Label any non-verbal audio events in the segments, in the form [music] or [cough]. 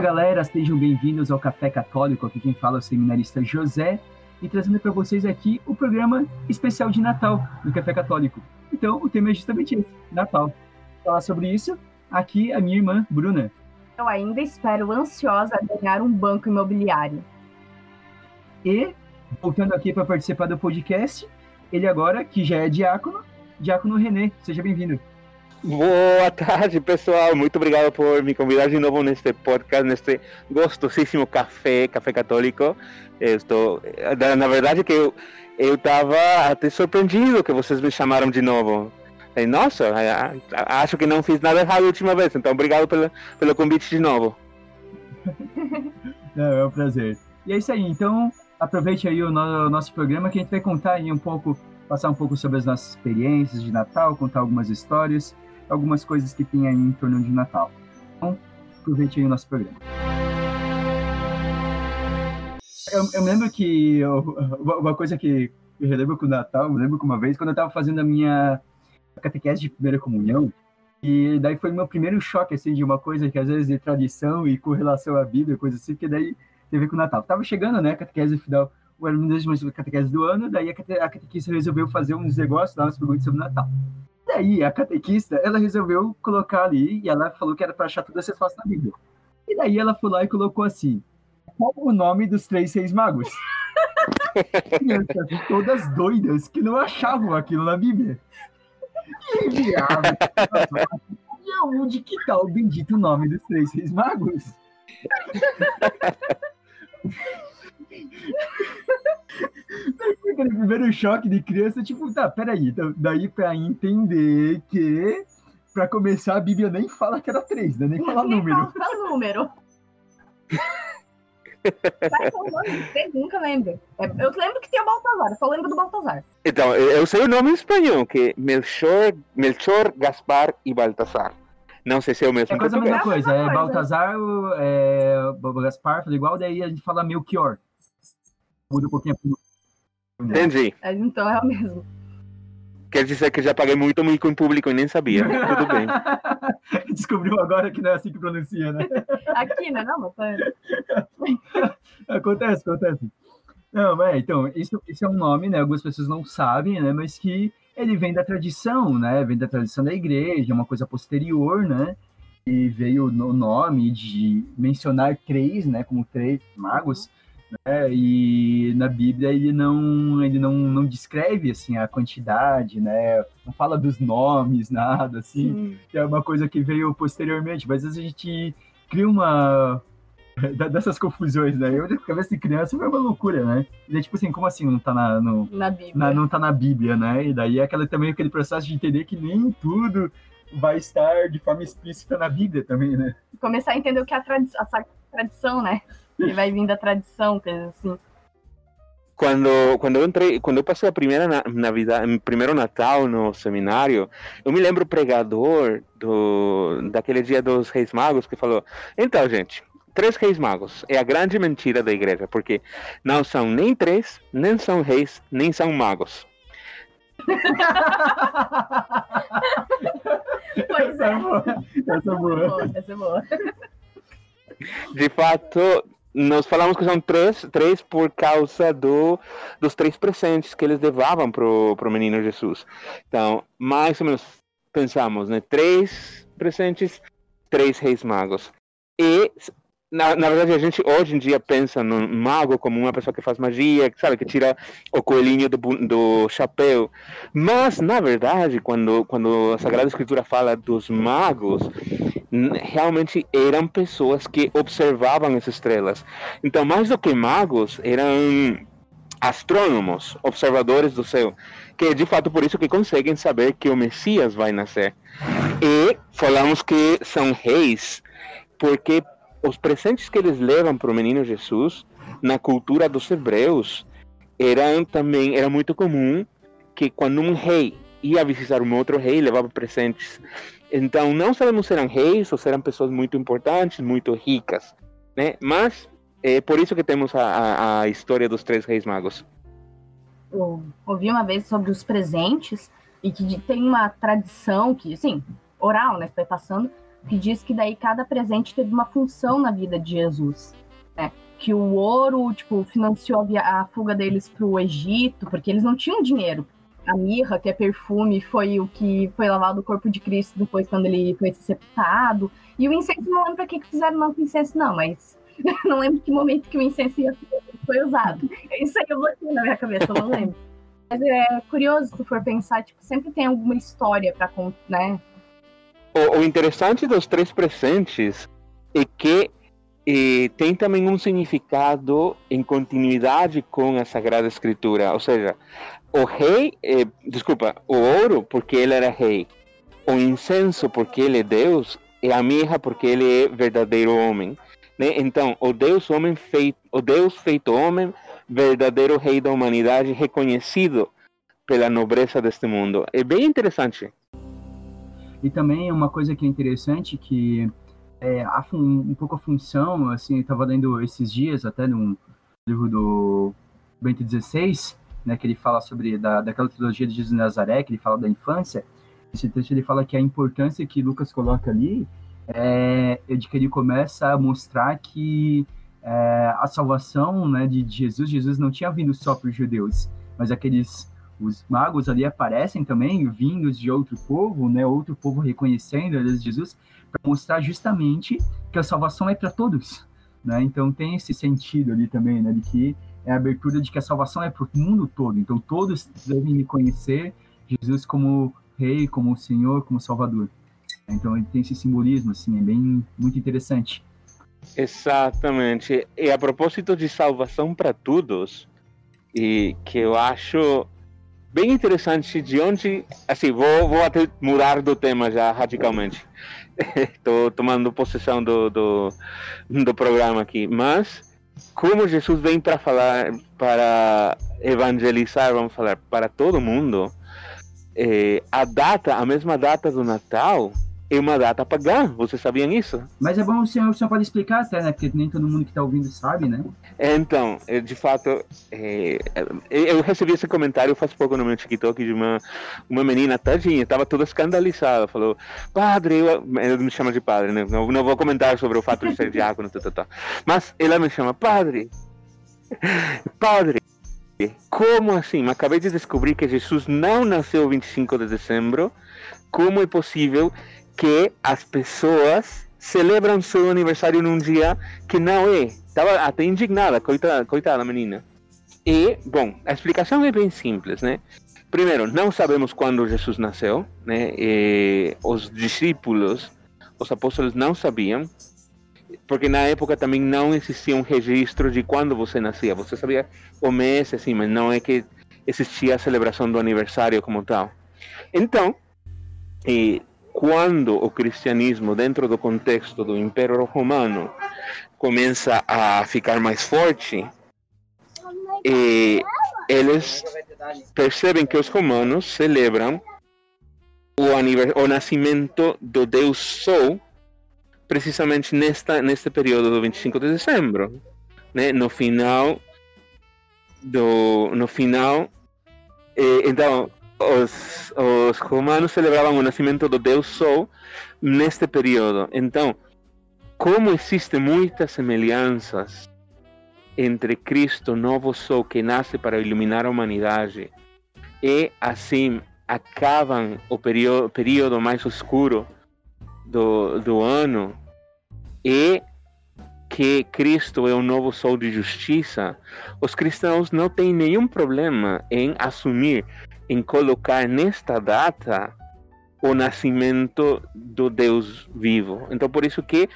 galera, sejam bem-vindos ao Café Católico. Aqui quem fala é o seminarista José e trazendo para vocês aqui o programa especial de Natal do Café Católico. Então, o tema é justamente esse, Natal. Falar sobre isso, aqui a minha irmã Bruna. Eu ainda espero ansiosa ganhar um banco imobiliário. E, voltando aqui para participar do podcast, ele agora, que já é diácono, diácono Renê. Seja bem-vindo. Boa tarde, pessoal. Muito obrigado por me convidar de novo neste podcast, neste gostosíssimo café, café católico. Eu estou, na verdade, que eu eu estava até surpreendido que vocês me chamaram de novo. E, nossa, acho que não fiz nada errado a última vez, então obrigado pelo, pelo convite de novo. [laughs] Não, é um prazer. E é isso aí, então aproveite aí o, no, o nosso programa que a gente vai contar aí um pouco, passar um pouco sobre as nossas experiências de Natal, contar algumas histórias algumas coisas que tem aí em torno de Natal. Então, aproveite aí o nosso programa. Eu, eu lembro que eu, uma coisa que eu relembro com o Natal, eu lembro que uma vez, quando eu estava fazendo a minha catequese de primeira comunhão, e daí foi meu primeiro choque, assim, de uma coisa que às vezes de tradição e com relação à Bíblia, coisa assim, porque daí teve com o Natal. Tava chegando, né, a catequese final, era uma das catequese do ano, daí a catequista resolveu fazer uns negócios lá, umas perguntas sobre o Natal. Daí a catequista, ela resolveu colocar ali, e ela falou que era para achar todas as respostas na Bíblia. E daí ela foi lá e colocou assim: qual o nome dos três seis magos? [laughs] Crianças todas doidas que não achavam aquilo na Bíblia. E enviavam. e onde que tá o bendito nome dos três seis magos? [laughs] aquele primeiro choque de criança, tipo, tá, peraí, daí pra entender que, pra começar, a Bíblia nem fala que era três, né? Nem fala número. Fala número. Mas o nome de nunca lembro. É, eu lembro que tem o Baltazar, eu só lembro do Baltazar. Então, eu sei o nome em espanhol, que é Melchor, Melchor, Gaspar e Baltazar. Não sei se é o mesmo. É quase a mesma coisa. É Baltazar, é, Gaspar, igual, daí a gente fala Melchior. Muda um pouquinho a Entendi. É, então é o mesmo. Quer dizer que já paguei muito mico em público e nem sabia. Tudo bem. [laughs] Descobriu agora que não é assim que pronuncia, né? [laughs] Aqui, né? Não, mas... [laughs] acontece, acontece. Não, mas então, isso, isso é um nome, né? Algumas pessoas não sabem, né? Mas que ele vem da tradição, né? Vem da tradição da igreja, é uma coisa posterior, né? E veio no nome de mencionar três, né? Como três magos né? E na Bíblia ele não ele não, não descreve assim a quantidade, né? Não fala dos nomes, [laughs] nada assim. Que é uma coisa que veio posteriormente, mas às vezes a gente cria uma [laughs] dessas confusões, né? Eu, cabeça de criança, foi uma loucura, né? E tipo assim, como assim não tá na, no, na Bíblia? Na, não tá na Bíblia, né? E daí é aquela, também aquele processo de entender que nem tudo vai estar de forma explícita na Bíblia também, né? Começar a entender o que é a, tradi a tradição, né? Que vai vir da tradição, coisa assim. Quando, quando eu entrei, quando eu passei a primeira Navidade, primeiro Natal no seminário, eu me lembro o pregador do, daquele dia dos Reis Magos que falou: então, gente, três Reis Magos é a grande mentira da igreja, porque não são nem três, nem são reis, nem são magos. pois é. Essa é boa. Essa é boa. Essa é boa. De fato, nós falamos que são três, três por causa do, dos três presentes que eles levavam pro, pro menino Jesus. Então, mais ou menos pensamos, né? Três presentes, três reis magos. E na, na verdade, a gente hoje em dia pensa no mago como uma pessoa que faz magia, sabe, que tira o coelhinho do, do chapéu. Mas, na verdade, quando, quando a Sagrada Escritura fala dos magos, realmente eram pessoas que observavam as estrelas. Então, mais do que magos, eram astrônomos, observadores do céu, que é de fato por isso que conseguem saber que o Messias vai nascer. E falamos que são reis, porque os presentes que eles levam para o menino Jesus, na cultura dos hebreus, eram também era muito comum que quando um rei ia visitar um outro rei, levava presentes. Então, não sabemos se eram reis ou se eram pessoas muito importantes, muito ricas, né? Mas é por isso que temos a, a, a história dos três reis magos. Eu ouvi uma vez sobre os presentes e que tem uma tradição que, assim, oral, né, foi passando, que diz que daí cada presente teve uma função na vida de Jesus, né? Que o ouro, tipo, financiou a fuga deles para o Egito, porque eles não tinham dinheiro. A mirra, que é perfume, foi o que foi lavado o corpo de Cristo depois quando ele foi sepultado. E o incenso, não lembro para que, que fizeram não incenso, não, mas [laughs] não lembro que momento que o incenso foi usado. Isso aí eu bloqueei na minha cabeça, eu não lembro. Mas é curioso se for pensar, tipo, sempre tem alguma história para né? O, o, interessante dos três presentes é que eh, tem também um significado em continuidade com a Sagrada Escritura. Ou seja, o rei, eh, desculpa, o ouro, porque ele era rei, o incenso, porque ele é Deus, e a mirra, porque ele é verdadeiro homem. Né? Então, o Deus homem feito, o Deus feito homem, verdadeiro rei da humanidade, reconhecido pela nobreza deste mundo. É bem interessante. E também uma coisa que é interessante que é a, um pouco a função, assim, estava lendo esses dias até num livro do Bento XVI, né, que ele fala sobre da, daquela trilogia de Jesus Nazaré, que ele fala da infância. Esse texto ele fala que a importância que Lucas coloca ali é, de que ele começa a mostrar que é, a salvação né, de Jesus, Jesus não tinha vindo só para os judeus, mas aqueles os magos ali aparecem também, vindos de outro povo, né, outro povo reconhecendo a Jesus, para mostrar justamente que a salvação é para todos. Né? Então tem esse sentido ali também, né, de que é a abertura de que a salvação é para o mundo todo. Então todos devem reconhecer Jesus como Rei, como Senhor, como Salvador. Então ele tem esse simbolismo, assim, é bem muito interessante. Exatamente. E a propósito de salvação para todos, e que eu acho bem interessante de onde, assim, vou, vou até mudar do tema já radicalmente. [laughs] Estou tomando possessão do, do, do programa aqui, mas como Jesus vem para falar, para evangelizar, vamos falar, para todo mundo, eh, a data, a mesma data do Natal, é uma data pagã. Vocês sabiam isso? Mas é bom o senhor, o senhor pode explicar até, né? Porque nem todo mundo que está ouvindo sabe, né? Então, é, de fato, é, eu recebi esse comentário faz pouco no meu TikTok de uma, uma menina, tadinha, estava toda escandalizada. Falou, padre, eu, ela me chama de padre, né? Não, não vou comentar sobre o fato de ser diácono, tá, tá, tá. mas ela me chama, padre, padre, como assim? Acabei de descobrir que Jesus não nasceu 25 de dezembro. Como é possível que as pessoas celebram seu aniversário num dia que não é. Estava até indignada, coitada, coitada menina. E, bom, a explicação é bem simples, né? Primeiro, não sabemos quando Jesus nasceu, né? E os discípulos, os apóstolos não sabiam, porque na época também não existia um registro de quando você nascia. Você sabia o mês, assim, mas não é que existia a celebração do aniversário como tal. Então, e quando o cristianismo, dentro do contexto do Império Romano, começa a ficar mais forte, eles percebem que os romanos celebram o, o nascimento do Deus Sol precisamente nesta neste período do 25 de dezembro, né? No final do no final eh, então os, os romanos celebravam o nascimento do Deus Sol neste período. Então, como existem muitas semelhanças entre Cristo, novo Sol que nasce para iluminar a humanidade, e assim acabam o período, período mais escuro do, do ano, e que Cristo é o novo sol de justiça, os cristãos não têm nenhum problema em assumir em colocar nesta data o nascimento do Deus vivo. Então, por isso que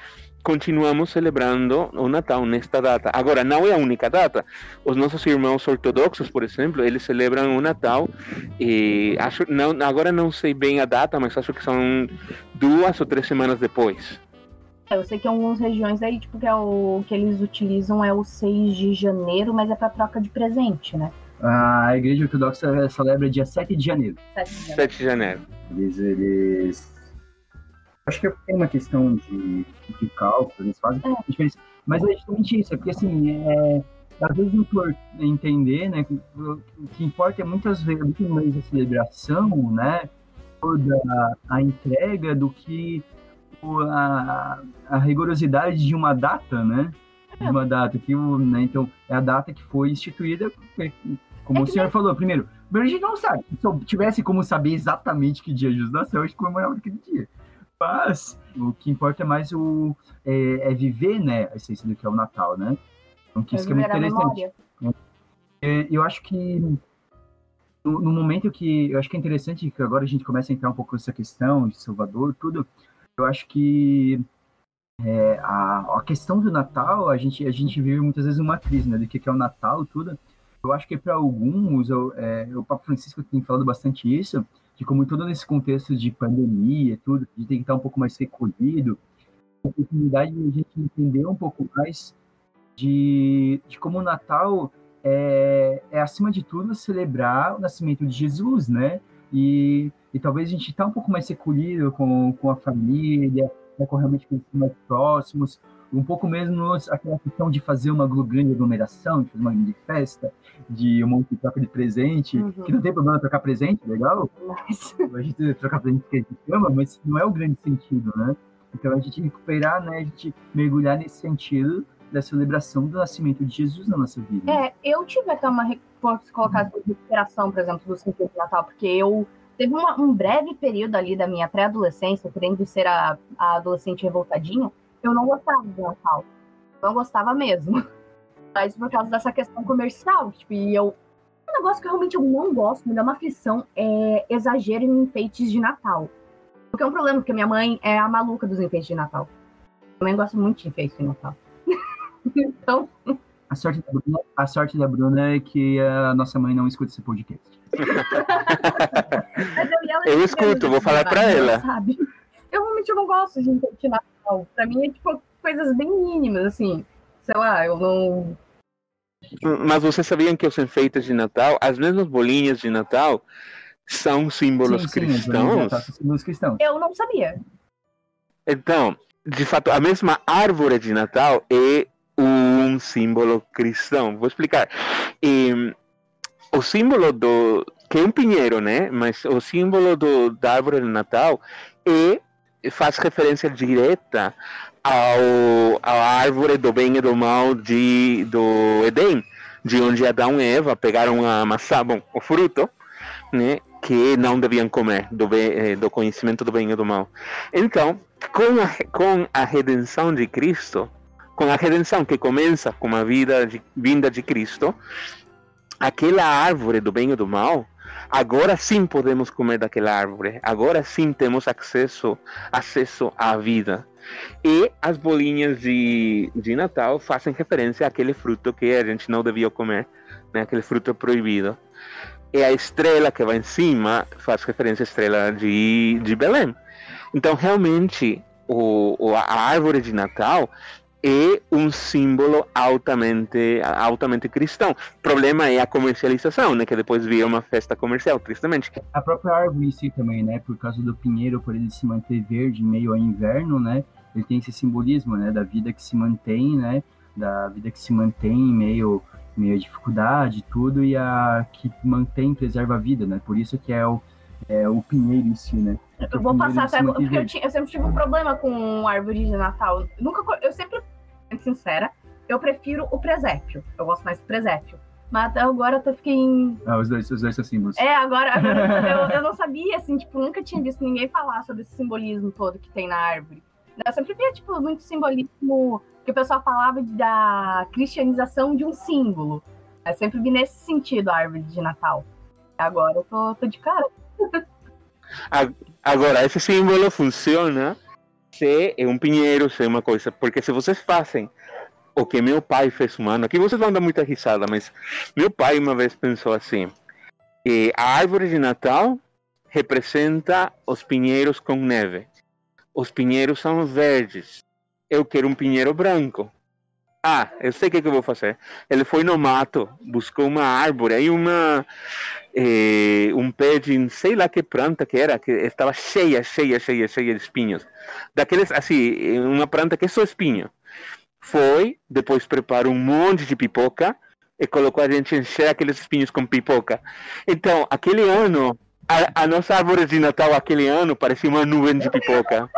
continuamos celebrando o Natal nesta data. Agora, não é a única data. Os nossos irmãos ortodoxos, por exemplo, eles celebram o Natal e acho não agora não sei bem a data, mas acho que são duas ou três semanas depois. Eu sei que em algumas regiões aí, tipo, que é o que eles utilizam é o 6 de janeiro, mas é para troca de presente, né? A Igreja Ortodoxa celebra dia 7 de janeiro. 7 de janeiro. 7 de janeiro. Eles, eles... Acho que tem uma questão de, de cálculo, eles fazem é. diferença. Mas é justamente isso, é porque assim, é, às vezes não por entender, né? O que importa é muitas vezes, muito mais a celebração, né? Toda a entrega do que a, a rigorosidade de uma data, né? De uma data que o, né, então é a data que foi instituída, como é o senhor falou, primeiro, a gente não sabe. Se eu tivesse como saber exatamente que dia Jesus nasceu, a gente comemorava aquele dia. Mas o que importa é mais o é, é, viver, né, a essência do que é o Natal, né? Então, que isso que é muito interessante. É, eu acho que no, no, momento que eu acho que é interessante que agora a gente começa a entrar um pouco nessa questão de Salvador, tudo. Eu acho que é, a, a questão do Natal, a gente, a gente vive muitas vezes uma crise, né? Do que, que é o Natal, tudo. Eu acho que para alguns, eu, é, o Papa Francisco tem falado bastante isso, de como todo nesse contexto de pandemia, tudo, a gente tem que estar um pouco mais recolhido, a oportunidade de a gente entender um pouco mais de, de como o Natal é, é, acima de tudo, celebrar o nascimento de Jesus, né? E, e talvez a gente está um pouco mais recolhido com, com a família, né, com realmente com os mais próximos, um pouco menos aquela questão de fazer uma grande aglomeração, de fazer uma grande festa, de um monte de troca de presente, uhum. que não tem problema trocar presente, legal? Mas... [laughs] A gente trocar presente que a gente ama, mas não é o grande sentido, né? Então a gente recuperar, né, a gente mergulhar nesse sentido da celebração do nascimento de Jesus na nossa vida. É, eu tive até uma, posso colocar uhum. recuperação, por exemplo, do sentido de Natal, porque eu teve uma, um breve período ali da minha pré-adolescência, querendo ser a, a, adolescente revoltadinha, eu não gostava do Natal. Não gostava mesmo. [laughs] Mas por causa dessa questão comercial, tipo, e eu. Um negócio que realmente eu não gosto, me dá uma aflição, é exagero em enfeites de Natal. Porque é um problema, porque minha mãe é a maluca dos enfeites de Natal. Eu também gosto muito de enfeites de Natal. [laughs] então. A sorte, da Bruna, a sorte da Bruna é que a nossa mãe não escuta esse podcast. [laughs] eu, eu escuto, vou falar para ela. Sabe? Eu realmente não gosto de enfeite Natal. Pra mim é tipo coisas bem mínimas, assim. Sei lá, eu não. Mas vocês sabiam que os enfeites de Natal, as mesmas bolinhas de Natal, são símbolos sim, sim, cristãos? São símbolos cristãos? Eu não sabia. Então, de fato, a mesma árvore de Natal é um símbolo cristão. Vou explicar. E, o símbolo do que é um pinheiro, né? Mas o símbolo do, da árvore de Natal é faz referência direta ao à árvore do bem e do mal de do Edém, de onde Adão e Eva pegaram a maçã, bom, o fruto, né? Que não deviam comer do, bem, eh, do conhecimento do bem e do mal. Então, com a, com a redenção de Cristo, com a redenção que começa com a vida de, vinda de Cristo, aquela árvore do bem e do mal, agora sim podemos comer daquela árvore, agora sim temos acesso, acesso à vida. E as bolinhas de, de Natal fazem referência àquele fruto que a gente não devia comer, né? aquele fruto proibido. E a estrela que vai em cima faz referência à estrela de, de Belém. Então, realmente, o, a árvore de Natal é um símbolo altamente, altamente cristão. O problema é a comercialização, né? Que depois vira uma festa comercial, tristemente. A própria árvore em si também, né? Por causa do pinheiro, por ele se manter verde em meio ao inverno, né? Ele tem esse simbolismo, né? Da vida que se mantém, né? Da vida que se mantém em meio, meio a dificuldade tudo e a que mantém, preserva a vida, né? Por isso que é o, é o pinheiro em si, né? Eu vou passar até. Porque eu, tinha, eu, sempre tive um problema com árvore de Natal. Nunca, eu sempre sincera, eu prefiro o presépio. Eu gosto mais do presépio. Mas agora eu fiquei em. Ah, os dois, os dois são símbolos. É, agora, [laughs] agora eu, eu, não sabia, assim, tipo, nunca tinha visto ninguém falar sobre esse simbolismo todo que tem na árvore. Eu sempre via, tipo, muito simbolismo que o pessoal falava da cristianização de um símbolo. Eu sempre vi nesse sentido a árvore de Natal. Agora eu tô, tô de cara. Agora, esse símbolo funciona se é um pinheiro, se é uma coisa. Porque se vocês fazem o que meu pai fez um ano, aqui vocês vão dar muita risada, mas meu pai uma vez pensou assim: que a árvore de Natal representa os pinheiros com neve. Os pinheiros são verdes. Eu quero um pinheiro branco. Ah, eu sei o que, que eu vou fazer. Ele foi no mato, buscou uma árvore, aí uma eh, um pé de sei lá que planta que era, que estava cheia, cheia, cheia, cheia de espinhos. Daqueles, assim, uma planta que é só espinho. Foi, depois preparou um monte de pipoca e colocou a gente encher aqueles espinhos com pipoca. Então, aquele ano, a, a nossa árvore de Natal aquele ano parecia uma nuvem de pipoca.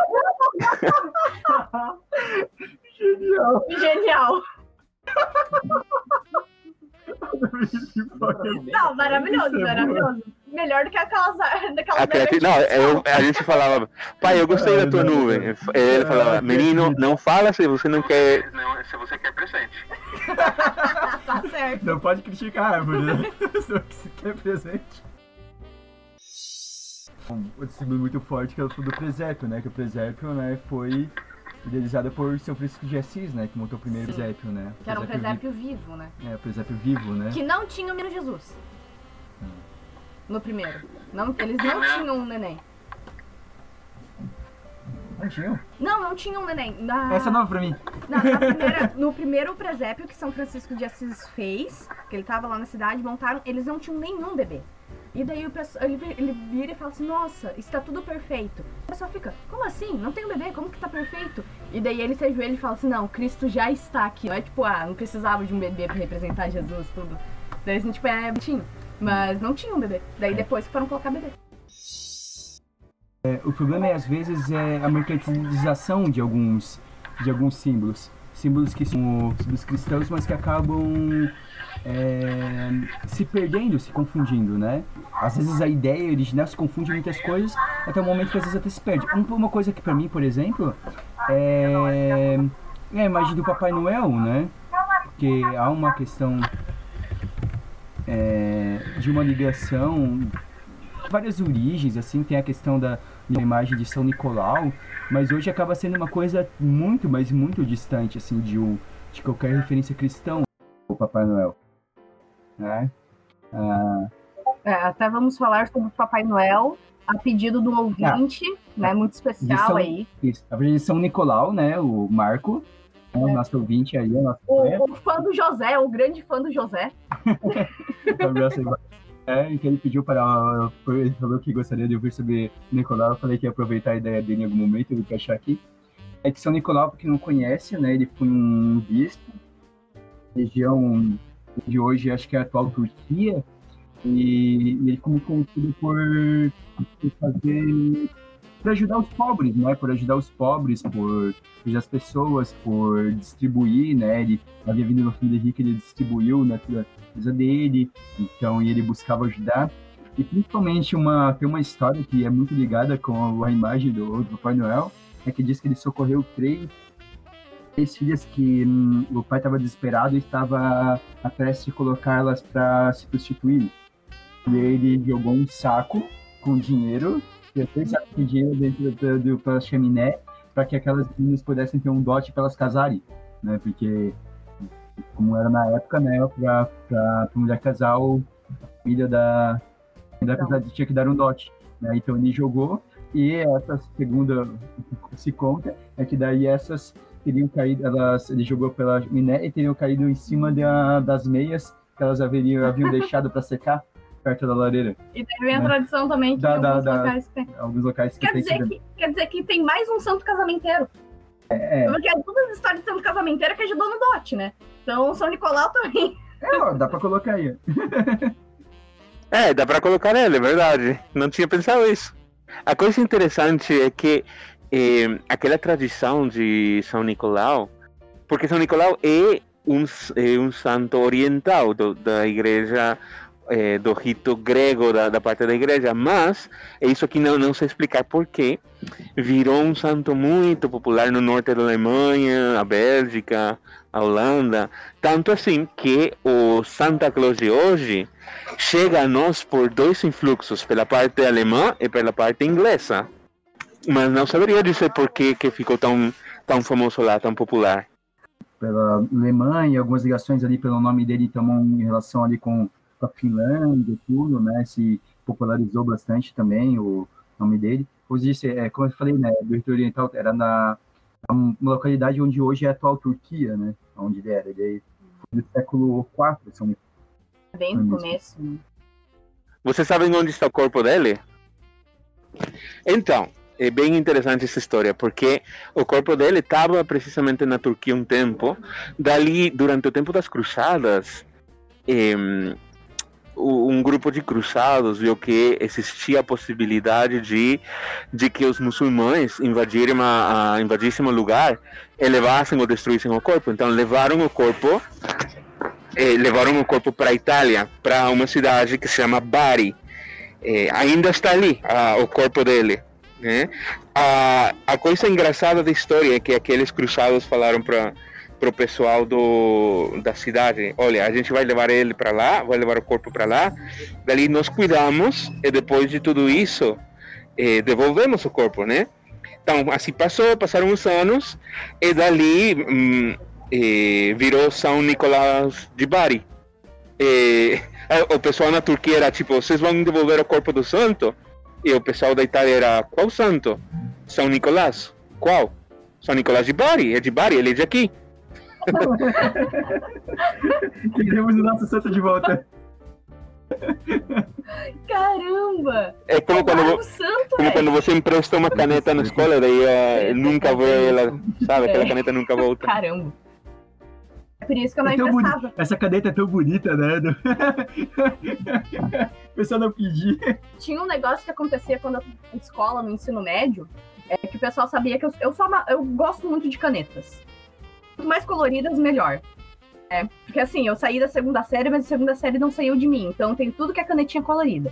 [laughs] Genial. Genial. Não, maravilhoso, é maravilhoso. Melhor do que aquelas. Daquelas A Não, eu- a gente falava, pai, eu gostei da tua nuvem. Ele falava, menino, não fala se você não quer. Não, se você quer presente. [laughs] tá certo. Não pode criticar a árvore, né? Só [laughs] que se quer presente. Um outro símbolo muito forte que é o do presépio, né? Que o presépio, né, foi idealizado por São Francisco de Assis, né? Que montou o primeiro Sim. presépio, né? Que era um vi- presépio vivo, né? É, o presépio vivo, né? Que não tinha o menino Jesus. Hum. No primeiro. Não, eles não tinham um neném. Não tinha? Não, não tinham um neném. Na, Essa é nova pra mim. na- na primeira- no primeiro presépio que São Francisco de Assis fez, que ele tava lá na cidade, montaram, eles não tinham nenhum bebê. E daí o pessoal, ele, ele vira e fala assim, nossa, está tudo perfeito. O pessoal fica, como assim? Não tem um bebê, como que tá perfeito? E daí ele se ajoelha e fala assim, não, Cristo já está aqui. Não é tipo, ah, não precisava de um bebê pra representar Jesus, tudo. Daí assim, tipo, é bonitinho. Mas não tinha um bebê. Daí depois que foram colocar bebê. É, o problema é, às vezes, é a mercantilização de alguns, de alguns símbolos. Símbolos que são símbolos cristãos, mas que acabam é, se perdendo, se confundindo, né? Às vezes a ideia original se confunde muitas coisas, até o momento que às vezes até se perde. Um- Uma coisa que pra mim, por exemplo, é, é a imagem do Papai Noel, né? Porque há uma questão é, de uma ligação várias origens, assim, tem a questão da, da imagem de São Nicolau, mas hoje acaba sendo uma coisa muito, mas muito distante, assim, de, um, de qualquer referência cristã, o Papai Noel. Né? Ah, É, até vamos falar sobre o Papai Noel, a pedido do ouvinte, né? Muito especial Isso. aí. isso. A verdade, São Nicolau, né, o Marco, né, o nosso ouvinte aí, o nosso é, O, o fã do José, o grande fã do José. [laughs] é, em que ele pediu para. Ele falou que gostaria de ouvir sobre Nicolau. Eu falei que ia aproveitar a ideia dele em algum momento, eu vou achar aqui. É que São Nicolau, para quem não conhece, né, ele foi um bispo, região de hoje, acho que é a atual Turquia, e ele ficou muito conhecido por, por fazer. por ajudar os pobres, né, por ajudar os pobres, por ajudar as pessoas, por distribuir, né, ele havia vindo uma família rica, ele distribuiu na coisa dele, então ele buscava ajudar. E principalmente uma, tem uma história que é muito ligada com a imagem do, do Papai Noel, é que diz que ele socorreu três, três filhas que hum, o pai estava desesperado e estava a prestes de colocá-las para se prostituir. E ele jogou um saco com dinheiro, três sacos de dinheiro dentro da, do, pela chaminé, para que aquelas meninas pudessem ter um dote para elas casarem, né? Porque como era na época, né, pra mulher casar, o filho da, da casada tinha que dar um dote, né, então ele jogou, e essa segunda se conta, é que daí essas teriam caído, elas, ele jogou pela miné e teriam caído em cima da, das meias que elas haveriam, haviam deixado para secar perto da lareira. E daí vem a Né? tradição também que Da- alguns da- locais tem. Alguns locais que Quer tem dizer que, quer dizer que tem mais um santo casamenteiro. É, Porque é duas histórias de santo casamenteiro que ajudou no dote, né? Então São Nicolau também. é, ó, dá para colocar aí. É, dá pra colocar ele, é verdade. Não tinha pensado isso. A coisa interessante é que eh, aquela tradição de São Nicolau, porque São Nicolau é um, é um santo oriental do- da igreja, eh, do rito grego da, da parte da igreja, mas é isso aqui não, não sei explicar porquê. Virou um santo muito popular no norte da Alemanha, a Bélgica, a Holanda, tanto assim que o Santa Claus de hoje chega a nós por dois influxos, pela parte alemã e pela parte inglesa. Mas não saberia dizer por que, que ficou tão, tão famoso lá, tão popular. pela Alemanha, algumas ligações ali pelo nome dele também em relação ali com, a Finlândia e tudo, né? Se popularizou bastante também o nome dele. Como eu disse, é, como eu falei, né? Do Oriental era na uma localidade onde hoje é a atual Turquia, né? Onde ele era. Ele foi do século IV, se não me Bem no começo. né? Vocês sabem onde está o corpo dele? Então, é bem interessante essa história, porque o corpo dele estava precisamente na Turquia um tempo. Dali, durante o tempo das cruzadas, em, um grupo de cruzados viu que existia a possibilidade de, de que os muçulmanos invadissem, a, invadissem o lugar e levassem ou destruíssem o corpo. Então levaram o corpo, eh, levaram o corpo para a Itália, para uma cidade que se chama Bari. Eh, ainda está ali a, o corpo dele. Né? A, a coisa engraçada da história é que aqueles cruzados falaram para pro pessoal do, da cidade, olha, a gente vai levar ele para lá, vai levar o corpo para lá, dali nós cuidamos e depois de tudo isso eh, devolvemos o corpo, né? Então assim passou, passaram uns anos e dali hum, eh, virou São Nicolás de Bari. Eh, [laughs] o pessoal na Turquia era tipo, vocês vão devolver o corpo do santo? E o pessoal da Itália era, qual santo? São Nicolás. Qual? São Nicolás de Bari, é de Bari, ele é de aqui. [laughs] Queremos o nosso santo de volta. Caramba! É como, quando, santo, como quando você empresta uma caneta na escola, daí uh, nunca vê ela, sabe? Aquela é. caneta nunca volta. Caramba! É por isso que eu não é emprestava. Essa caneta é tão bonita, né? [laughs] o pessoal não pedir. Tinha um negócio que acontecia quando eu na escola, no ensino médio, é que o pessoal sabia que eu, eu, sou uma, eu gosto muito de canetas. Quanto mais coloridas, melhor. É, porque assim, eu saí da segunda série, mas a segunda série não saiu de mim. Então tem tudo que é canetinha colorida.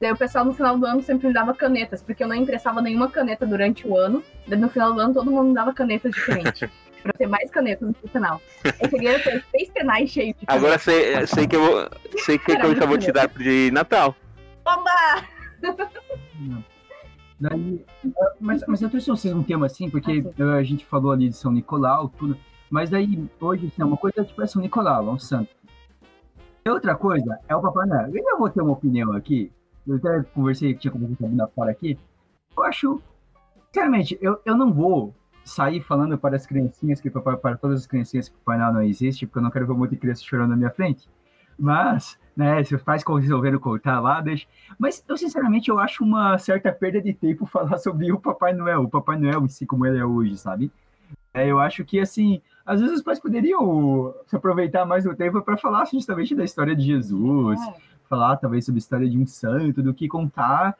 Daí o pessoal no final do ano sempre me dava canetas, porque eu não emprestava nenhuma caneta durante o ano. Daí no final do ano todo mundo me dava canetas diferentes. [laughs] pra ter mais canetas no final. Eu cheguei a ter seis penais cheios de canetas. Agora sei, sei que eu vou. Sei que, que eu já vou te dar de Natal. Oba! Daí, mas, mas eu trouxe vocês um tema assim, porque ah, a gente falou ali de São Nicolau, tudo. Mas daí, hoje, assim, uma coisa tipo é São Nicolau, é um santo. E outra coisa é o Papai Noel. Eu já vou ter uma opinião aqui. Eu até conversei, tinha conversado na fora aqui. Eu acho, sinceramente, eu, eu não vou sair falando para as criancinhas, que para, para todas as criancinhas que o Papai Noel não existe, porque eu não quero ver um monte de criança chorando na minha frente. Mas né? Se os pais resolveram cortar lá, deixa. Mas eu, sinceramente, eu acho uma certa perda de tempo [laughs] falar sobre o Papai Noel, o Papai Noel em si, como ele é hoje, sabe? É, eu acho que, assim, às vezes os pais poderiam se aproveitar mais do tempo para falar justamente da história de Jesus, é. falar talvez sobre a história de um santo, do que contar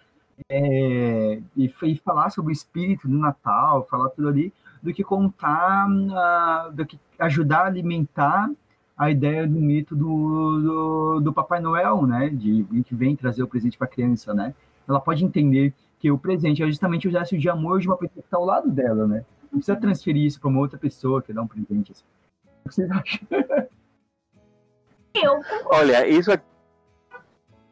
é, e, e, falar sobre o espírito do Natal, falar tudo ali, do que contar, uh, do que ajudar a alimentar a ideia do mito do, do, do, Papai Noel, né? De que vem trazer o presente para a criança, né? Ela pode entender que o presente é justamente o gesto de amor de uma pessoa que está ao lado dela, né? Não precisa transferir isso para uma outra pessoa que dá um presente. Assim. O que vocês acham? Eu Olha, isso é...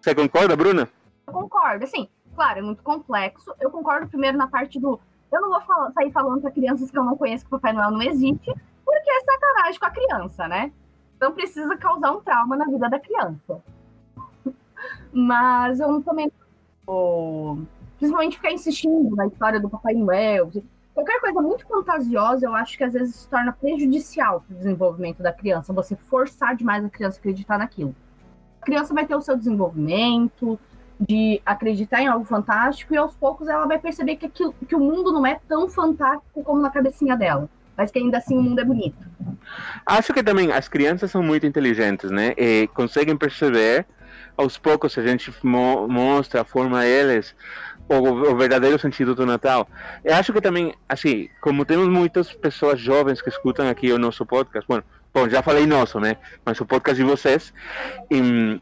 Você concorda, Bruna? Eu concordo. Assim, claro, é muito complexo. Eu concordo primeiro na parte do. Eu não vou falar, sair falando para crianças que eu não conheço que o Papai Noel não existe, porque é sacanagem com a criança, né? não precisa causar um trauma na vida da criança. Mas eu também principalmente ficar insistindo na história do Papai Noel. Qualquer coisa muito fantasiosa, eu acho que às vezes se torna prejudicial para o desenvolvimento da criança. Você forçar demais a criança a acreditar naquilo. A criança vai ter o seu desenvolvimento de acreditar em algo fantástico e aos poucos ela vai perceber que, aquilo, que o mundo não é tão fantástico como na cabecinha dela mas que ainda assim o mundo é bonito. Acho que também as crianças são muito inteligentes, né? E conseguem perceber, aos poucos, a gente mo mostra, forma eles o, o, verdadeiro sentido do Natal. Eu acho que também, assim, como temos muitas pessoas jovens que escutam aqui o nosso podcast, bueno, bom, já falei nosso, né? Mas o podcast de vocês. E,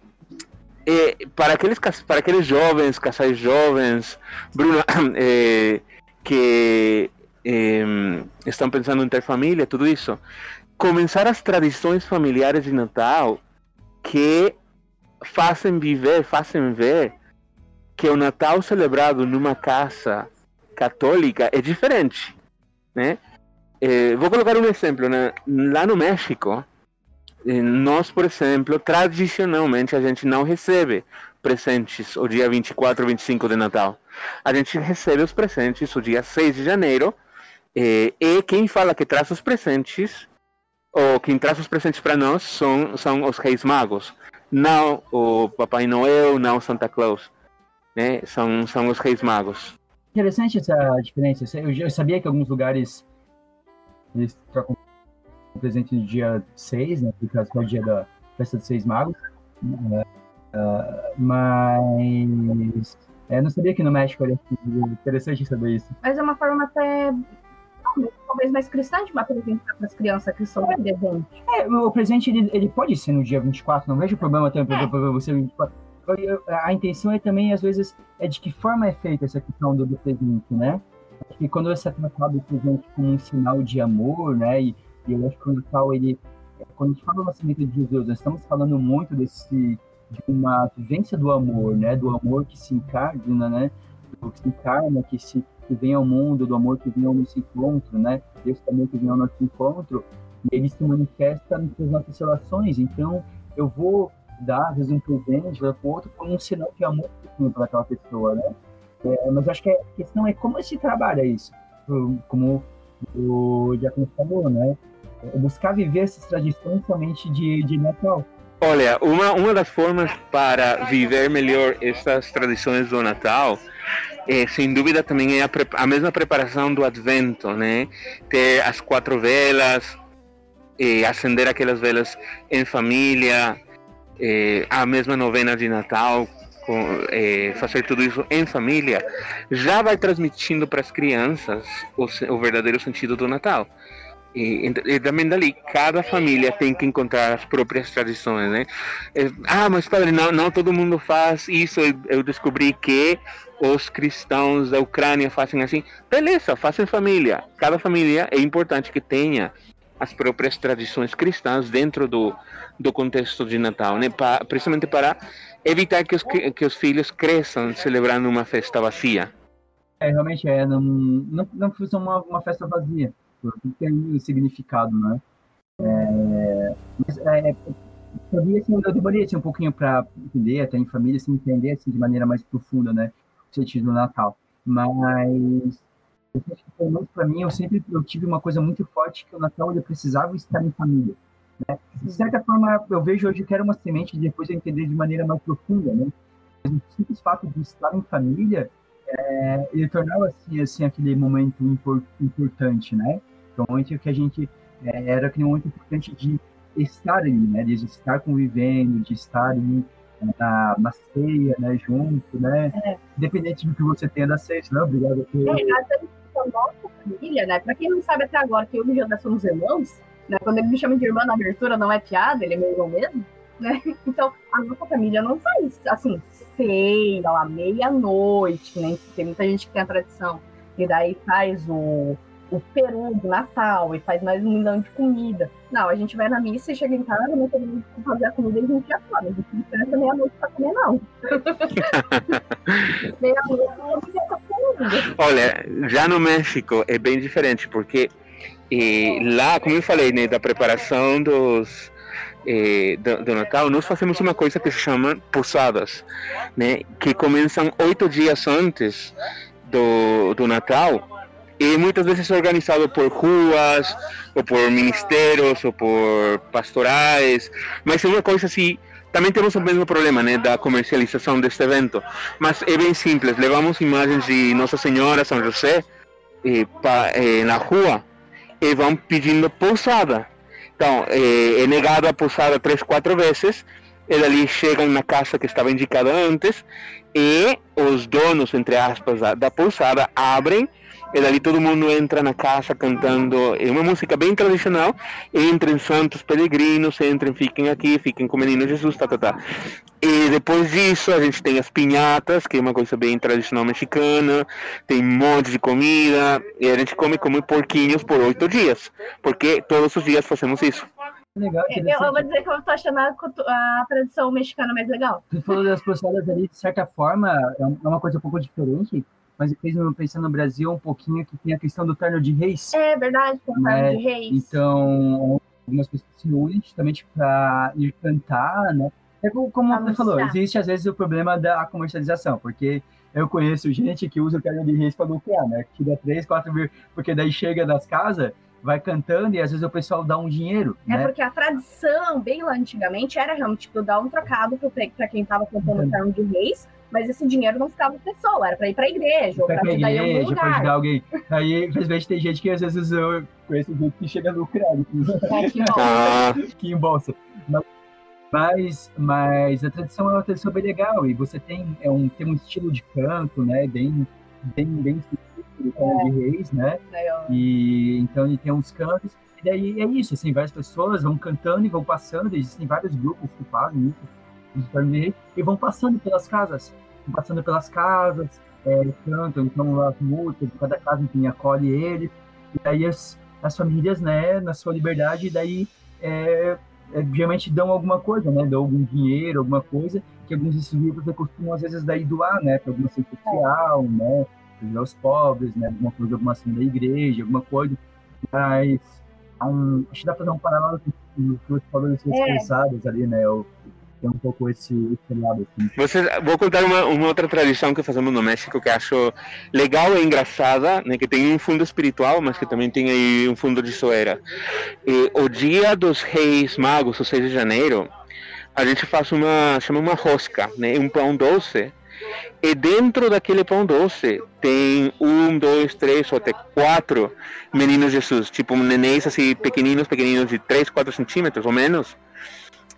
e para aqueles para aqueles jovens, casais jovens, Bruna, [clears throat] eh, que eh, estão pensando em ter família, tudo isso. Começar as tradições familiares de Natal que fazem viver, fazem ver que o Natal celebrado numa casa católica é diferente, né? Eh, vou colocar um exemplo, né? Lá no México, nós, por exemplo, tradicionalmente a gente não recebe presentes o dia 24 ou 25 de Natal. A gente recebe os presentes o dia 6 de janeiro é, e quem fala que traz os presentes, ou quem traz os presentes para nós, são, são os Reis Magos. Não o Papai Noel, não Santa Claus. Né? São, são os Reis Magos. Interessante essa diferença. Eu, sabia que alguns lugares eles trocam presente no dia 6, né? Porque é o dia da festa dos Seis Magos. Uh, mas é, não sabia que no México era interessante saber isso. Mas é uma forma até talvez mais cristã de apresentar para as crianças que são presente. É, o presente ele, ele pode ser no dia 24, não vejo problema também é. para você 24. A intenção é também, às vezes, é de que forma é feita essa questão do, do presente, né? E quando você é tratado o presente como um sinal de amor, né? E, e eu acho que o Natal, ele, quando a gente fala do nascimento de Jesus, nós estamos falando muito desse de uma vivência do amor, né? Do amor que se encarna, né? Do que se encarna, que se que vem ao mundo, do amor que vem ao nosso encontro, né? Deus também que vem ao nosso encontro, e ele se manifesta nas nossas relações. Então, eu vou dar, às vezes, um presente para o outro como um sinal de amor para aquela pessoa, né? É, mas acho que a questão é como se trabalha isso, como o Diácono falou, né? Buscar viver essas tradições somente de, de Natal. Olha, uma, uma das formas para viver melhor essas tradições do Natal, é, sem dúvida, também é a, a, mesma preparação do Advento, né? Ter as quatro velas, é, acender aquelas velas em família, é, a mesma novena de Natal, com, fazer tudo isso em família, já vai transmitindo para as crianças o, o verdadeiro sentido do Natal. E, e, também dali, cada família tem que encontrar as próprias tradições, né? ah, mas padre, não, não todo mundo faz isso. Eu descobri que os cristãos da Ucrânia fazem assim. Beleza, façam família. Cada família é importante que tenha as próprias tradições cristãs dentro do, do contexto de Natal, né? Pa, principalmente para evitar que os, que os filhos cresçam celebrando uma festa vazia. É, realmente é, não, não, não funciona uma, uma festa vazia tem um significado, né? É, mas, é, sabia, assim, eu demorei assim, um pouquinho para entender, até em família, assim, entender assim, de maneira mais profunda, né? O sentido do Natal. Mas, pelo menos para mim, eu sempre eu tive uma coisa muito forte que o Natal ele precisava estar em família. Né? De certa forma, eu vejo hoje que era uma semente de depois eu entender de maneira mais profunda, né? O simples fato de estar em família, é, ele tornava assim, aquele momento import, importante, né? Então, o que a gente é, era aquele momento importante de estar ali, né? De estar convivendo, de estar ali na, na ceia, né? Junto, né? É. Independente do que você tenha da ceia, né? Obrigado por... É, a nossa família, né? Pra quem não sabe até agora que eu e o Jandar somos irmãos, né? Quando ele me chama de irmã na abertura, não é piada, ele é meu irmão mesmo, né? [laughs] Então, a nossa família não faz, assim, ceia lá, meia-noite, né? Tem muita gente que tem a tradição. E daí faz o o peru do Natal e faz mais um milhão de comida. Não, a gente vai na missa e chega em casa, não todo mundo fazer a comida e a gente já come. A gente não espera meia-noite pra comer, não. [laughs] meia-noite tá Olha, já no México é bem diferente, porque lá, como eu falei, né, da preparação dos, eh, do, do, Natal, nós fazemos uma coisa que se chama posadas, né, que começam oito dias antes do, do Natal e muitas vezes organizado por ruas, ou por ministérios, ou por pastorais, mas é uma coisa assim, também temos o mesmo problema, né, da comercialização deste evento, mas é bem simples, levamos imagens de Nossa Senhora, São José, eh, pa, eh, na rua, e vão pedindo pousada. Então, eh, é negado a pousada três, quatro vezes, e ali chegam na casa que estava indicada antes, e os donos, entre aspas, da, da pousada abrem e dali todo mundo entra na casa cantando é uma música bem tradicional entrem santos peregrinos entrem fiquem aqui fiquem com o menino Jesus tá, tá, tá. e depois disso a gente tem as pinhatas que é uma coisa bem tradicional mexicana tem um monte de comida e a gente come como porquinhos por oito dias porque todos os dias fazemos isso Legal, eu vou dizer que eu tô achando a, a tradição mexicana mais legal. Você falou das poçadas ali, de certa forma, é, é uma coisa um pouco diferente, mas depois pensando no Brasil um pouquinho que tem a questão do terno de reis. É verdade, tem o terno né? de reis. Então, algumas pessoas se unem justamente para ir cantar, né? É como, como você falou, existe às vezes o problema da comercialização, porque eu conheço gente que usa o terno de reis para lucrar, né? Que dá três, quatro mil, porque daí chega das casas, vai cantando e às vezes o pessoal dá um dinheiro. É né? porque a tradição, bem lá antigamente, era realmente tipo, dar um trocado para quem estava cantando o terno de reis, mas esse dinheiro não ficava com a pessoa, era para ir para a igreja, ou para ajudar em algum lugar. ajudar alguém. Aí, infelizmente, tem gente que às vezes eu conheço gente que chega lucrado. É, que embolsa. [laughs] que embolsa. Mas, Mas, mas a tradição é uma tradição bem legal e você tem, é um, tem um estilo de canto, né? Bem, bem, bem específico é. de reis, né? E então ele tem uns cantos. E daí é isso, assim, várias pessoas vão cantando e vão passando, existem vários grupos que fazem isso, e vão passando pelas casas, vão passando pelas casas, é, cantam, então as músicas, cada casa enfim, acolhe ele, e daí as, as famílias, né, na sua liberdade, daí é, é, geralmente dão alguma coisa, né, dão algum dinheiro, alguma coisa, que alguns desses grupos costumam às vezes daí doar, né, para alguma ação social, né, para os pobres, né, alguma coisa, alguma ação da igreja, alguma coisa, mas um, acho que dá para fazer um paralelo com o que você falou das é. ali, né, o, um pouco esse, esse lado. Assim. Você, vou contar uma, uma, outra tradição que fazemos no México que acho legal e engraçada, né, que tem um fundo espiritual, mas que também tem aí um fundo de zoeira. E, o dia dos Reis Magos, o 6 de janeiro, a gente faz uma, chama uma rosca, né, um pão doce, e dentro daquele pão doce tem um, dois, três ou até quatro meninos Jesus, tipo nenéns assim pequeninos, pequeninos de 3, 4 centímetros ou menos,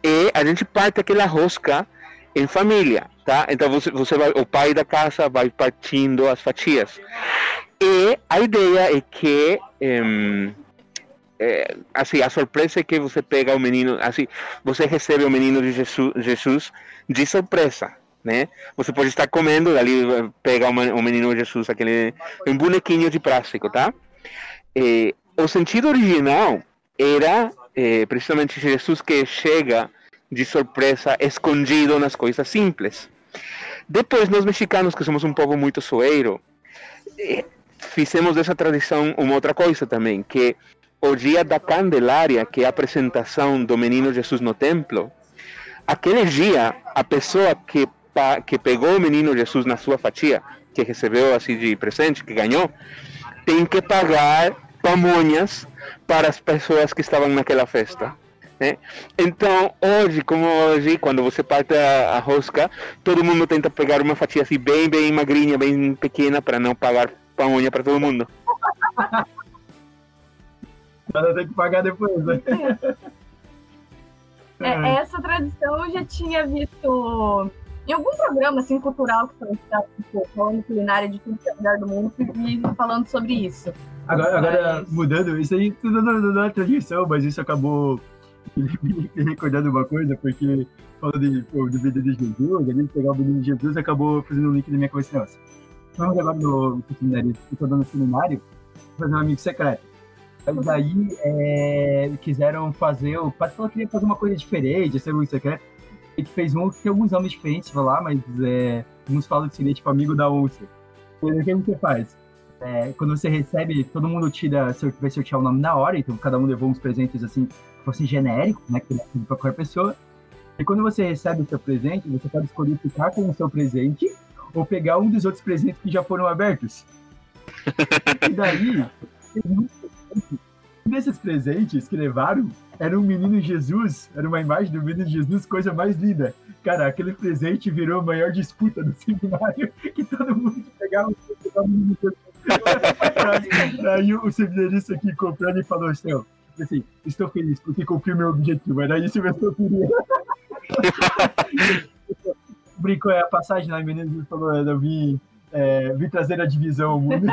e a gente parte aquela rosca em família, tá? Então você, você vai, o pai da casa vai partindo as fatias. E a ideia é que é, assim, a surpresa é que você pega o menino, assim, você recebe o menino de Jesus, Jesus de surpresa, né? Você pode estar comendo, ali pega o menino Jesus, aquele um bonequinho de plástico, tá? O sentido original era é, precisamente Jesus que chega de surpresa, escondido nas coisas simples. Depois, nós mexicanos, que somos um povo muito soeiro, eh, fizemos dessa tradição uma outra coisa também, que o dia da Candelária, que é a apresentação do menino Jesus no templo, aquele dia, a pessoa que, que pegou o menino Jesus na sua fatia, que recebeu assim de presente, que ganhou, tem que pagar pamonhas para as pessoas que estavam naquela festa. Né? Então, hoje, como hoje, quando você parte a, a, rosca, todo mundo tenta pegar uma fatia assim, bem, bem magrinha, bem pequena, para não pagar pamonha para todo mundo. [laughs] Nada tem que pagar depois, né? [laughs] É, é, essa tradição eu já tinha visto em algum programa assim, cultural que foi tipo, falando culinária de tudo que é lugar do mundo, e falando sobre isso. Agora, agora mudando, isso aí tudo não é tradição, mas isso acabou [laughs] me recordando uma coisa, porque falando de, pô, do vídeo de Jesus, ali pegar o vídeo de Jesus acabou fazendo um link na minha cabeça. Nossa, vamos agora no, no seminário, estou dando seminário, fazer um amigo secreto. Mas aí é, quiseram fazer, o padre falou que queria fazer uma coisa diferente, esse amigo secreto. Ele fez um que tem alguns nomes diferentes lá, mas é, uns falam que seria tipo amigo da onça. O que você faz? É, quando você recebe, todo mundo tira, vai sortear o nome na hora, então cada um levou uns presentes assim fosse genérico, né, que para qualquer pessoa. E quando você recebe o seu presente, você pode escolher ficar com o seu presente ou pegar um dos outros presentes que já foram abertos. E daí, um desses presentes que levaram era um menino Jesus, era uma imagem do menino Jesus, coisa mais linda. Cara, aquele presente virou a maior disputa do seminário, [laughs] que todo mundo pegava o menino Jesus. [laughs] Aí o seminarista aqui comprando e falou assim, assim, estou feliz porque cumpri meu objetivo. Era isso mesmo que eu queria. [laughs] Brincou, é a passagem lá, Menezes falou, eu vim, é, vim trazer a divisão ao mundo. [laughs]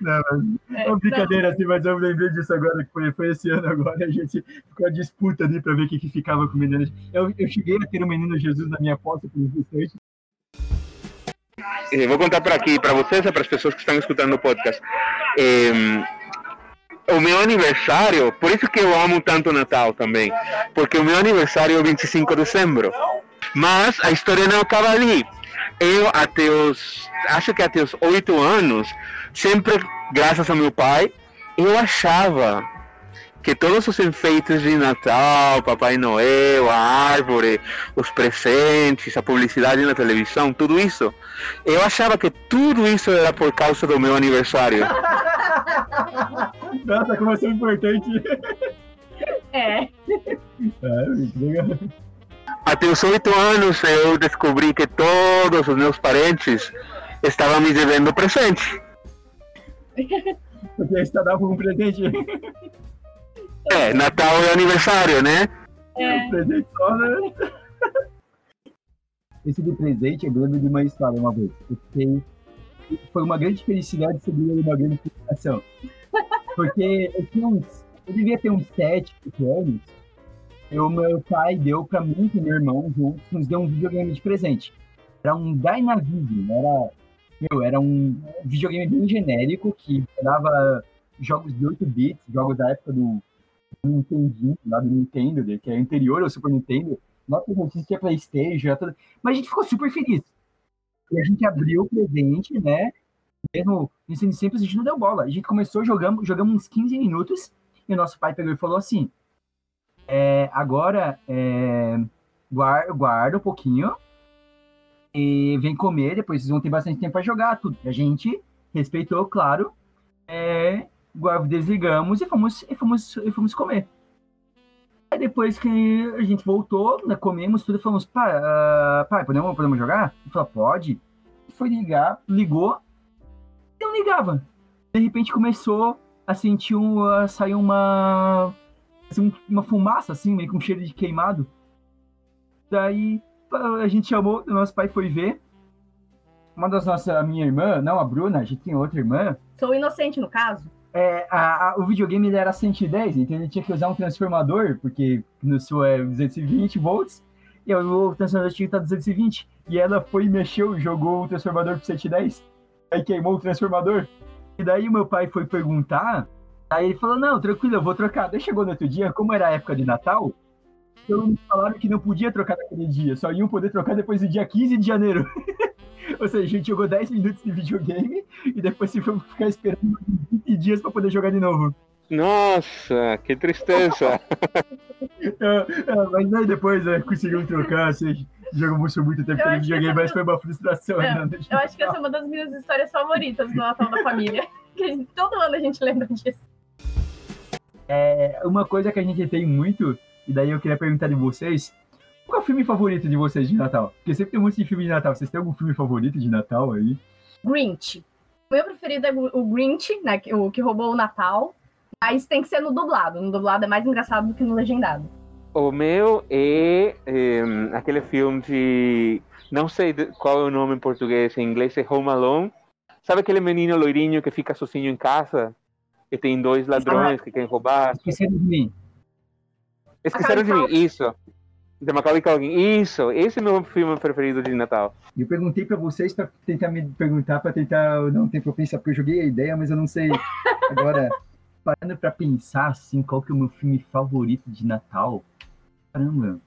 Não, é uma brincadeira assim, mas eu lembrei disso agora, que foi, foi esse ano agora, [laughs] a gente ficou a disputa ali para ver o que, que ficava com o menino. Eu, eu cheguei a ter o menino Jesus na minha posse por um instante, eh, vou contar para aqui, para vocês e para as pessoas que estão escutando o podcast. Eh, o meu aniversário, por isso que eu amo tanto o Natal também, porque o meu aniversário é 25 de dezembro. Mas a história não acaba ali. Eu, até os, acho que até os oito anos, sempre, graças ao meu pai, eu achava que todos os enfeites de Natal, Papai Noel, a árvore, os presentes, a publicidade na televisão, tudo isso, eu achava que tudo isso era por causa do meu aniversário. Nossa, como é importante. É. é Até os oito anos eu descobri que todos os meus parentes estavam me devendo presente. Porque eles davam um presente. É, Natal é aniversário, né? É. Presente só, né? [laughs] Esse de presente, eu lembro de uma história uma vez. Eu fiquei... Foi uma grande felicidade subir uma grande frustração. Porque eu tinha uns. Eu devia ter uns 7, 8 anos. E o meu pai deu pra mim e meu irmão juntos, nos deu um videogame de presente. Era um Dynavision, era. Meu, era um videogame bem genérico que dava jogos de 8 bits, jogos da época do Nintendinho, lá do Nintendo, né, que é anterior ao Super Nintendo. Nossa, não existia Playstation, já tudo. mas a gente ficou super feliz. E a gente abriu o presente, né? Mesmo sendo simples, a gente não deu bola. A gente começou, jogamos, jogamos uns 15 minutos, e o nosso pai pegou e falou assim: é, agora é, guarda, guarda um pouquinho e vem comer, depois vocês vão ter bastante tempo para jogar tudo. A gente respeitou, claro, é, desligamos e fomos, e fomos, e fomos comer. Aí depois que a gente voltou, né, comemos tudo, falamos, pai, uh, pai podemos, podemos jogar? Ele falou, pode. Foi ligar, ligou, e não ligava. De repente começou a sentir um, a sair uma, assim, uma fumaça, assim, meio com cheiro de queimado. Daí a gente chamou, nosso pai foi ver. Uma das nossas, a minha irmã, não a Bruna, a gente tem outra irmã. Sou inocente no caso. É, a, a, o videogame ele era 110, então ele tinha que usar um transformador, porque no seu é 220 volts, e o transformador tinha que estar 220. E ela foi, mexeu, jogou o transformador para 110, aí queimou o transformador. E daí meu pai foi perguntar, aí ele falou, não, tranquilo, eu vou trocar. Daí chegou no outro dia, como era a época de Natal, então falaram que não podia trocar naquele dia, só iam poder trocar depois do dia 15 de janeiro. [laughs] Ou seja, a gente jogou 10 minutos de videogame e depois se foi ficar esperando 20 dias para poder jogar de novo. Nossa, que tristeza! [laughs] é, é, mas aí depois é, conseguiu trocar, assim, jogamos muito tempo de videogame, mas foi uma frustração. É, né, eu acho que essa é uma das minhas histórias favoritas do Natal da Família. [laughs] que todo ano a gente lembra disso. É, uma coisa que a gente tem muito, e daí eu queria perguntar de vocês, qual é o filme favorito de vocês de Natal? Porque sempre tem um monte de filme de Natal. Vocês têm algum filme favorito de Natal aí? Grinch. O meu preferido é o Grinch, né, o que roubou o Natal. Mas tem que ser no dublado. No dublado é mais engraçado do que no legendado. O meu é, é aquele filme de. Não sei qual é o nome em português, em inglês é Home Alone. Sabe aquele menino loirinho que fica sozinho em casa? E tem dois ladrões ah, que querem roubar? Esqueceram de mim. Esqueceram de mim, isso. The Macaulay Culkin. Isso, esse é meu filme preferido de Natal. Eu perguntei para vocês para tentar me perguntar, para tentar não ter para pensar, porque eu joguei a ideia, mas eu não sei. Agora, parando para pensar assim, qual que é o meu filme favorito de Natal? Caramba.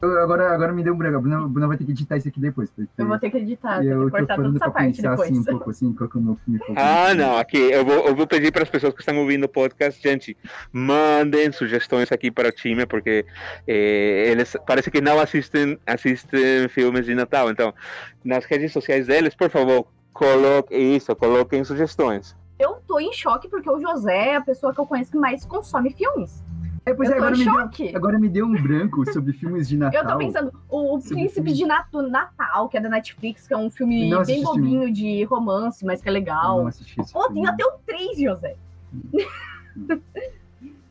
Eu, agora, agora me deu um branco. A Bruna, Bruna vai ter que editar isso aqui depois. Eu vou ter que editar, eu que cortar toda essa parte pensar, depois. Assim, um pouco assim, qual que é o meu filme [laughs] favorito. Ah, não, aqui eu vou, eu vou pedir para as pessoas que estão ouvindo o podcast, gente, mandem sugestões aqui para o time, porque eh, eles parece que não assistem, assistem filmes de Natal. Então, nas redes sociais deles, por favor, coloquem isso, coloquem sugestões. Eu tô em choque porque o José é a pessoa que eu conheço que mais consome filmes. É, pois é, agora, me deu, agora me deu um branco sobre filmes de Natal. [laughs] Eu tô pensando, o, o Príncipe de Natal, que é da Netflix, que é um filme bem bobinho de romance, mas que é legal. Não assisti esse oh, tem até o 3, José. Hum. [laughs]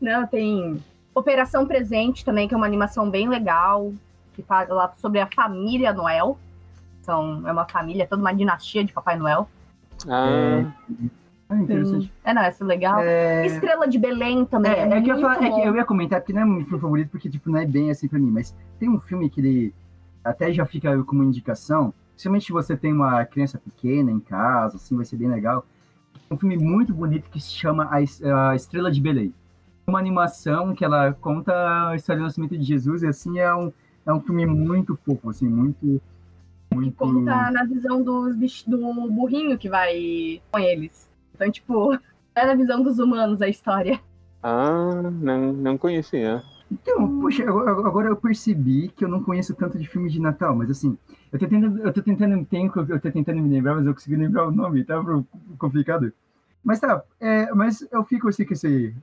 Não, tem Operação Presente também, que é uma animação bem legal, que fala sobre a família Noel. São, é uma família, toda uma dinastia de Papai Noel. Ah. É. Ah, interessante. É, não, essa é legal. É... Estrela de Belém também. É, é, que eu falo, é, que eu ia comentar, porque não é meu filme favorito, porque tipo, não é bem assim pra mim, mas tem um filme que ele até já fica como indicação, principalmente se você tem uma criança pequena em casa, assim, vai ser bem legal. É um filme muito bonito que se chama A Estrela de Belém. Uma animação que ela conta a história do nascimento de Jesus, e assim, é um, é um filme muito fofo, assim, muito. muito... Que conta na visão dos, do burrinho que vai com eles. Então, tipo, é na visão dos humanos a história. Ah, não, não conhecia. Então, poxa, agora eu percebi que eu não conheço tanto de filmes de Natal, mas assim, eu tô tentando, eu tô tentando, tenho, eu tô tentando me lembrar, mas eu consegui lembrar o nome, tá complicado. Mas tá, é, mas eu fico assim com esse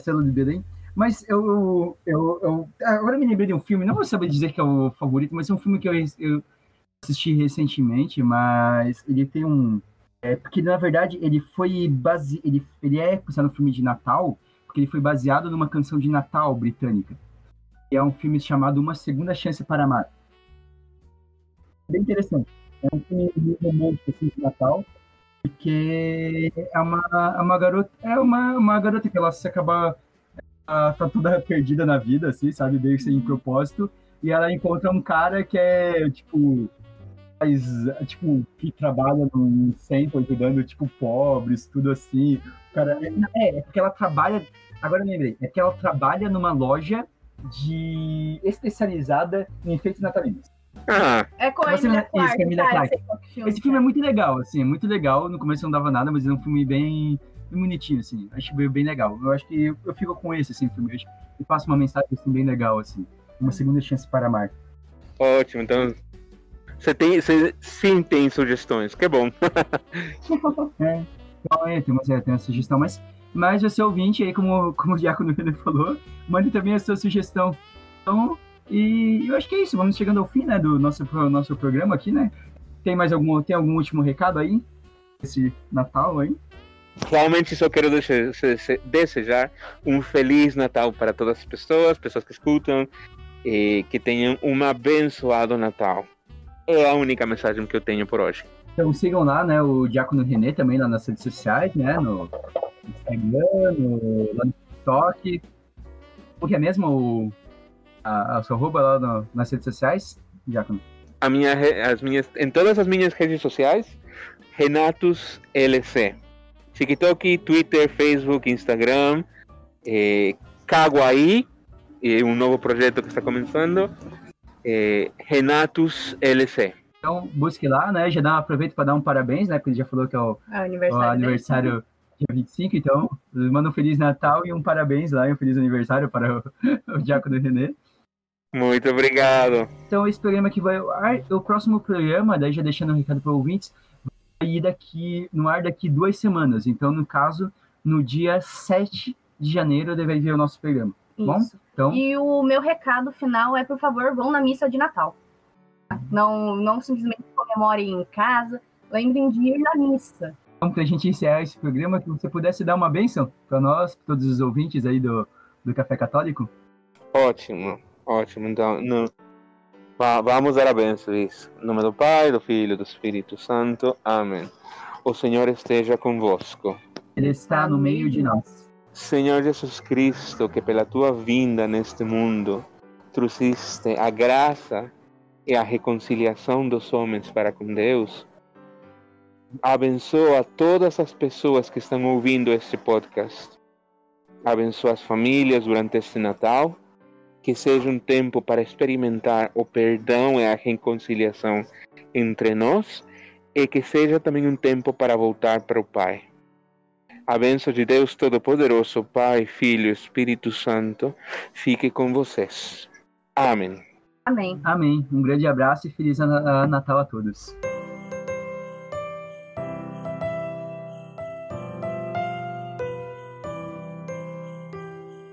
selo de Belém. Mas eu, eu, eu, agora eu me lembrei de um filme, não vou saber dizer que é o favorito, mas é um filme que eu, eu assisti recentemente, mas ele tem um, é, porque, na verdade, ele foi base... ele, ele é pensado no filme de Natal, porque ele foi baseado numa canção de Natal britânica. E é um filme chamado Uma Segunda Chance para Amar. Bem interessante. É um filme romântico assim, de Natal, porque é uma, é uma garota, é uma, uma garota que ela se acaba ela tá toda perdida na vida, assim, sabe, meio sem propósito, e ela encontra um cara que é, tipo, faz, tipo, que trabalha num centro ajudando, tipo, pobres, tudo assim. Cara, é, é porque ela trabalha, agora eu lembrei, é que ela trabalha numa loja de especializada em efeitos natalinos. Ah. É com a Emilia Clarke. Isso, Emilia Clarke. Esse filme é muito legal, assim, é muito legal. No começo não dava nada, mas é um filme bem, bem bonitinho, assim. Acho bem, bem legal. Eu acho que eu, eu fico com esse, assim, filme. E passo uma mensagem, assim, bem legal, assim. Uma segunda chance para amar. Ótimo, então você tem, você sim tem sugestões, que [laughs] é bom. é, então, é, tem uma, é, tem uma sugestão, mas, mas você ouvinte aí, como, como o Diácono [laughs] falou, mande também a sua sugestão. Então, e eu acho que é isso, vamos chegando ao fim, né, do nosso, nosso programa aqui, né? Tem mais algum, tem algum último recado aí? Esse Natal aí? Realmente só quero desejar um feliz Natal para todas as pessoas, pessoas que escutam, e que tenham um abençoado Natal. É a única mensagem que eu tenho por hoje. Então sigam lá, né, o Diácono René também lá nas redes sociais, né, no Instagram, no, no TikTok. O que é mesmo o, a, a sua arroba lá no, nas redes sociais, Diácono? A minha, as minhas, em todas as minhas redes sociais, Renatus LC. TikTok, Twitter, Facebook, Instagram, eh, Kawaii, eh, um novo projeto que está começando, é, Renatus LC. Então, busque lá, né? Já dá, aproveito para dar um parabéns, né? Porque ele já falou que é o, é aniversário, o aniversário dia 25, então manda um Feliz Natal e um parabéns lá e um Feliz Aniversário para o, [laughs] o Diácono Renê. Muito obrigado. Então, esse programa aqui vai ao ar. O próximo programa, daí já deixando um recado para ouvintes, vai ir daqui, no ar daqui duas semanas. Então, no caso, no dia 7 de janeiro, deve ver o nosso programa. Isso. Bom? Então... E o meu recado final é, por favor, vão na missa de Natal. Não, não simplesmente comemorem em casa, lembrem de ir na missa. Então, para a gente encerrar esse programa, que você pudesse dar uma bênção para nós, para todos os ouvintes aí do, do Café Católico? Ótimo, ótimo. Então, não... vamos dar a bênção, isso. Em nome do Pai, do Filho e do Espírito Santo. Amém. O Senhor esteja convosco. Ele está no meio de nós Senhor Jesus Cristo, que pela tua vinda neste mundo trouxeste a graça e a reconciliação dos homens para com Deus, abençoa todas as pessoas que estão ouvindo este podcast. Abençoa as famílias durante este Natal, que seja um tempo para experimentar o perdão e a reconciliação entre nós, e que seja também um tempo para voltar para o Pai. A bênção de Deus Todo-Poderoso, Pai, Filho e Espírito Santo, fique com vocês. Amém. Amém. Amém. Um grande abraço e feliz Natal a todos.